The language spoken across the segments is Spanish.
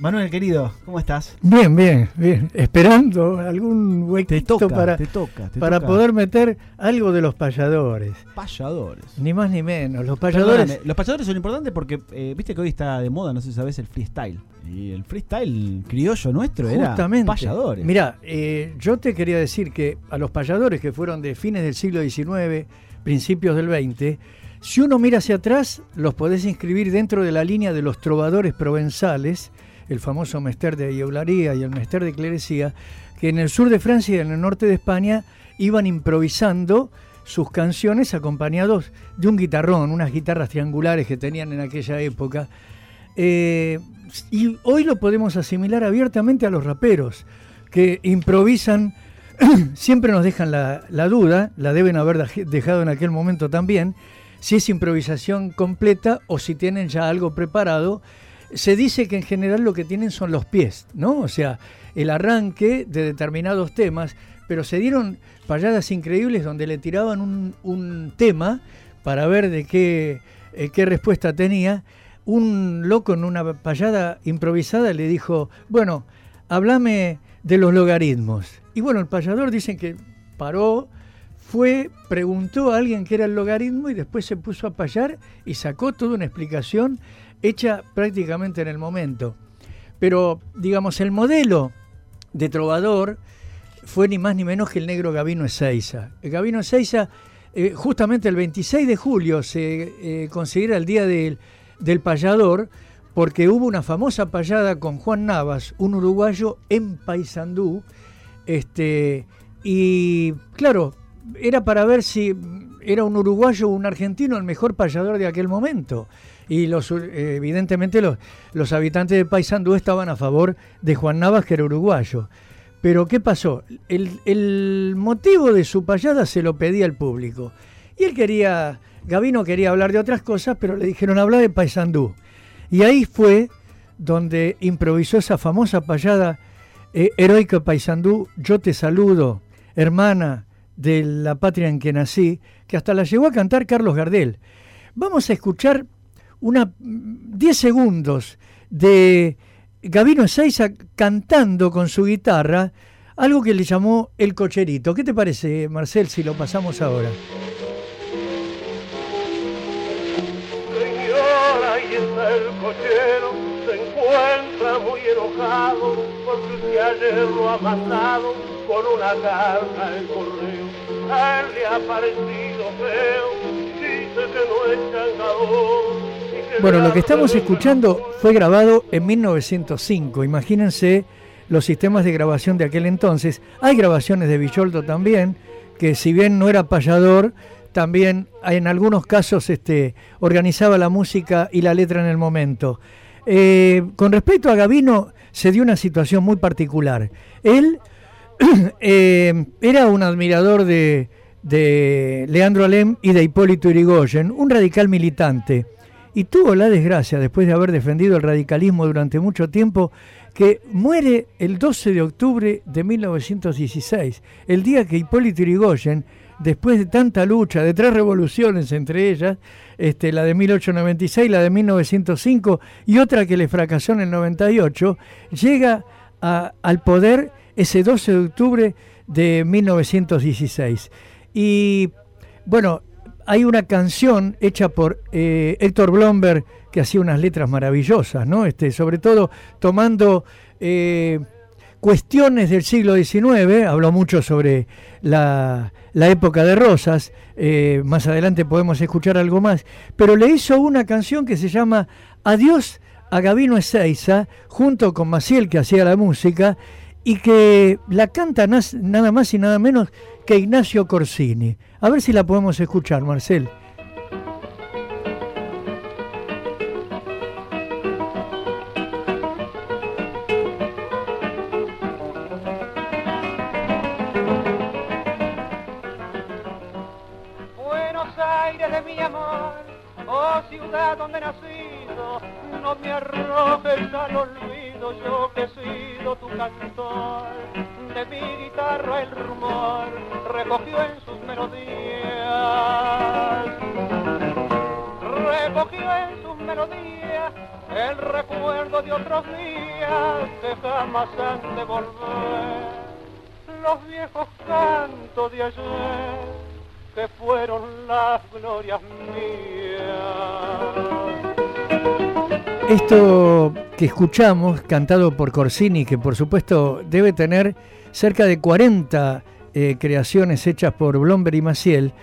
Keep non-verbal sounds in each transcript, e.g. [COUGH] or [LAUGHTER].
Manuel, querido, ¿cómo estás? Bien, bien, bien. Esperando algún huequito Te toca, para, te toca, te para toca. poder meter algo de los payadores. Payadores. Ni más ni menos. Los payadores. Perdóname, los payadores son importantes porque eh, viste que hoy está de moda, no sé si sabes, el freestyle. Y el freestyle criollo nuestro era Justamente. payadores. Mirá, eh, yo te quería decir que a los payadores que fueron de fines del siglo XIX, principios del XX, si uno mira hacia atrás, los podés inscribir dentro de la línea de los trovadores provenzales, el famoso Mester de Eularía y el Mester de Clerecía, que en el sur de Francia y en el norte de España iban improvisando sus canciones acompañados de un guitarrón, unas guitarras triangulares que tenían en aquella época. Eh, y hoy lo podemos asimilar abiertamente a los raperos, que improvisan, [CLEARS THROAT] siempre nos dejan la, la duda, la deben haber dej- dejado en aquel momento también, si es improvisación completa o si tienen ya algo preparado. Se dice que en general lo que tienen son los pies, ¿no? O sea, el arranque de determinados temas, pero se dieron payadas increíbles donde le tiraban un, tema para ver de qué, eh, qué respuesta tenía. Un loco en una payada improvisada le dijo, bueno, háblame de los logaritmos. Y bueno, el payador dicen que paró, fue, preguntó a alguien qué era el logaritmo y después se puso a payar y sacó toda una explicación hecha prácticamente en el momento. Pero, digamos, el modelo de trovador fue ni más ni menos que el negro Gavino Ezeiza. El Gavino Ezeiza, eh, justamente el 26 de julio se eh, considera el día del, del payador porque hubo una famosa payada con Juan Navas, un uruguayo en Paysandú, este, y claro, era para ver si era un uruguayo o un argentino el mejor payador de aquel momento. Y los, eh, evidentemente los, los habitantes de Paysandú estaban a favor de Juan Navas, que era uruguayo. Pero ¿qué pasó? El, el motivo de su payada se lo pedía el público. Y él quería, Gavino quería hablar de otras cosas, pero le dijeron habla de Paysandú. Y ahí fue donde improvisó esa famosa payada eh, Heroico Paysandú, yo te saludo, hermana de la patria en que nací, que hasta la llegó a cantar Carlos Gardel. Vamos a escuchar una 10 segundos de Gavino Ezeiza cantando con su guitarra algo que le llamó el cocherito. ¿Qué te parece, Marcel, si lo pasamos ahora? Señora, está el cochero, se encuentra muy enojado porque usted ayer lo ha mandado con una carta en correo. A él le ha parecido feo, dice que no es changador. Bueno, lo que estamos escuchando fue grabado en 1905. Imagínense los sistemas de grabación de aquel entonces. Hay grabaciones de Villoldo también, que si bien no era payador, también en algunos casos este, organizaba la música y la letra en el momento. Eh, con respecto a Gavino, se dio una situación muy particular. Él [CLEARS THROAT] eh, era un admirador de, Leandro Alem y de Hipólito Yrigoyen, un radical militante, y tuvo la desgracia, después de haber defendido el radicalismo durante mucho tiempo, que muere el 12 de octubre de 1916, el día que Hipólito Yrigoyen, después de tanta lucha, de tres revoluciones entre ellas, este, la de 1896, la de 1905 y otra que le fracasó en el 98, llega al poder ese 12 de octubre de 1916. Y bueno, hay una canción hecha por eh, Héctor Blomberg que hacía unas letras maravillosas, ¿no? Este, sobre todo tomando eh, cuestiones del siglo XIX, habló mucho sobre la, la época de Rosas, eh, más adelante podemos escuchar algo más, pero le hizo una canción que se llama Adiós a Gavino Ezeiza, junto con Maciel que hacía la música, y que la canta nada más y nada menos que Ignacio Corsini. A ver si la podemos escuchar, Marcel. Buenos Aires de mi amor, oh ciudad donde he nacido, no me arrojes al olvido, yo que he sido tu cantor. De mi guitarra el rumor recogió en sus melodías. Recogió en sus melodías el recuerdo de otros días que jamás han de volver. Los viejos cantos de ayer que fueron las glorias mías. Esto que escuchamos, cantado por Corsini, que por supuesto debe tener cerca de 40 eh, creaciones hechas por Blomberg y Maciel,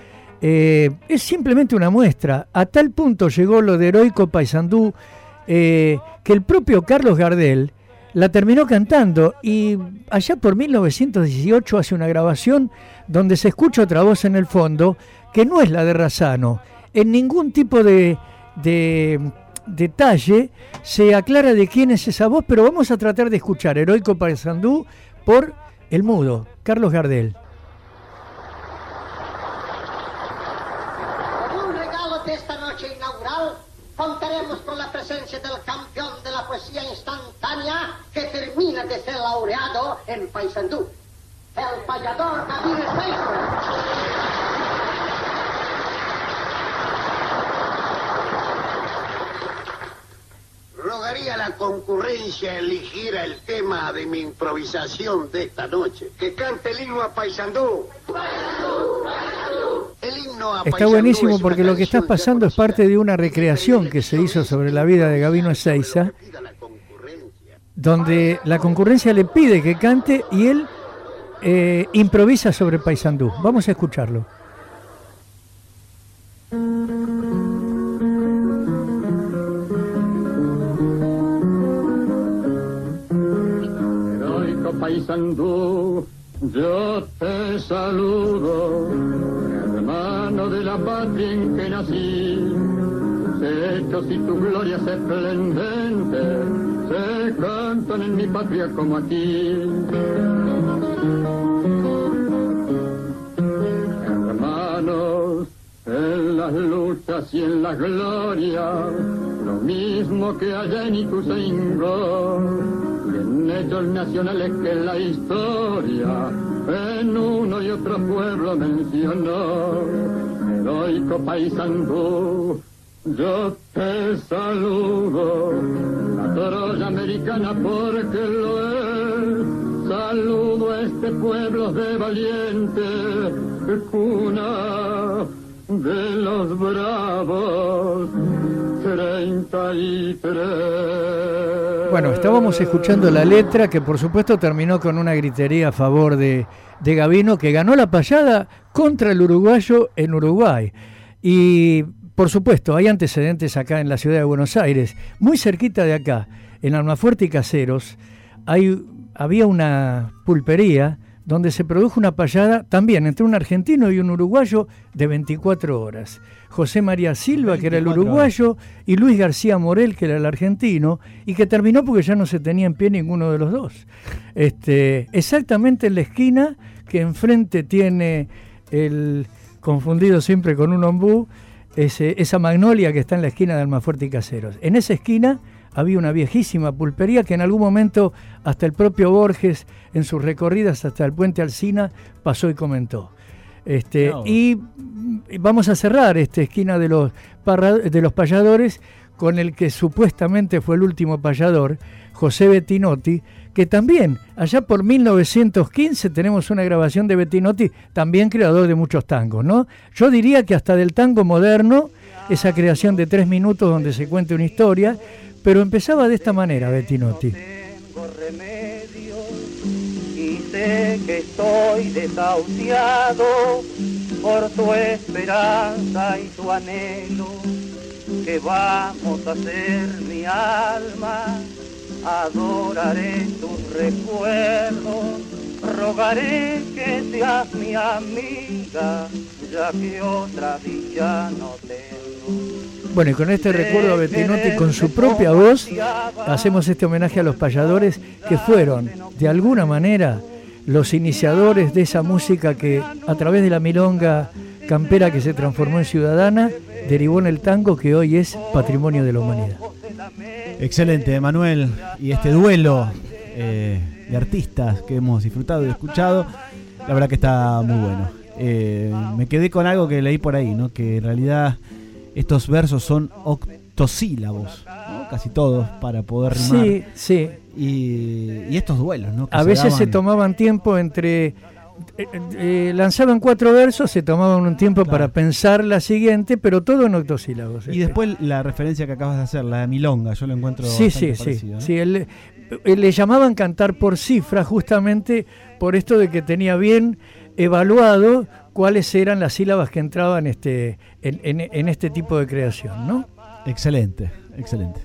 eh, es simplemente una muestra. A tal punto llegó lo de Heroico Paisandú eh, que el propio Carlos Gardel la terminó cantando y allá por 1918 hace una grabación donde se escucha otra voz en el fondo que no es la de Razano. En ningún tipo de, de detalle se aclara de quién es esa voz, pero vamos a tratar de escuchar Heroico Paisandú por el mudo, Carlos Gardel. Como un regalo de esta noche inaugural, contaremos con la presencia del campeón de la poesía instantánea que termina de ser laureado en Paysandú, el payador David Seixas. Rogaría a la concurrencia eligiera el tema de mi improvisación de esta noche. Que cante el himno a Paysandú. El himno a Está buenísimo porque lo que está pasando es parte de una recreación que se hizo sobre la vida de Gabino Ezeiza, donde la concurrencia le pide que cante y él eh, improvisa sobre Paysandú. Vamos a escucharlo. Yo te saludo, hermano de la patria en que nací. Hechos y tu gloria esplendente se cantan en mi patria como aquí. Hermanos, en las luchas y en la gloria, lo mismo que allá en Ituzaingó, y en hechos nacionales que la historia en uno y otro pueblo mencionó. Heroico paisandú, yo te saludo, la Troya americana porque lo es. Saludo a este pueblo de valiente, cuna de los bravos, 33. Bueno, estábamos escuchando la letra que por supuesto terminó con una gritería a favor de, de Gavino que ganó la payada contra el uruguayo en Uruguay. Y por supuesto, hay antecedentes acá en la ciudad de Buenos Aires, muy cerquita de acá, en Almafuerte y Caseros, hay, había una pulpería donde se produjo una payada también entre un argentino y un uruguayo de 24 horas. José María Silva, que era el 24 uruguayo, y Luis García Morel, que era el argentino, y que terminó porque ya no se tenía en pie ninguno de los dos. Este, exactamente en la esquina que enfrente tiene el confundido siempre con un ombú, ese- esa magnolia que está en la esquina de Almafuerte y Caseros. En esa esquina había una viejísima pulpería que en algún momento hasta el propio Borges, en sus recorridas hasta el puente Alsina, pasó y comentó. Este, y y vamos a cerrar esta esquina de los, parra- de los payadores con el que supuestamente fue el último payador, José Bettinotti, que también, allá por 1915, tenemos una grabación de Bettinotti, también creador de muchos tangos, ¿no? Yo diría que hasta del tango moderno, esa creación de tres minutos donde se cuenta una historia, pero empezaba de esta manera Bettinotti. tengo remedio y sé que estoy desahuciado por tu esperanza y tu anhelo. que vamos a hacer mi alma? Adoraré tus recuerdos, rogaré que seas mi amiga, ya que otra dicha no tengo. Bueno, y con este recuerdo a Bettinotti con su propia voz, hacemos este homenaje a los payadores que fueron, de alguna manera, los iniciadores de esa música que a través de la milonga campera que se transformó en ciudadana, derivó en el tango que hoy es patrimonio de la humanidad. Excelente, Manuel. Y este duelo eh, de artistas que hemos disfrutado y escuchado, la verdad que está muy bueno. Eh, me quedé con algo que leí por ahí, ¿no? Que en realidad estos versos son oct- octosílabos, ¿no? casi todos, para poder rimar. Sí, sí. Y, y estos duelos, ¿no? Que A veces se tomaban tiempo entre... eh, eh, lanzaban cuatro versos, se tomaban un tiempo Claro. para pensar la siguiente, pero todo en octosílabos. Y este. después la referencia que acabas de hacer, la de Milonga, yo lo encuentro Sí, sí, sí. ¿no? sí él- eh, le llamaban cantar por cifras justamente por esto de que tenía bien evaluado cuáles eran las sílabas que entraban este, en, en- en este tipo de creación, ¿no? Excelente, excelente.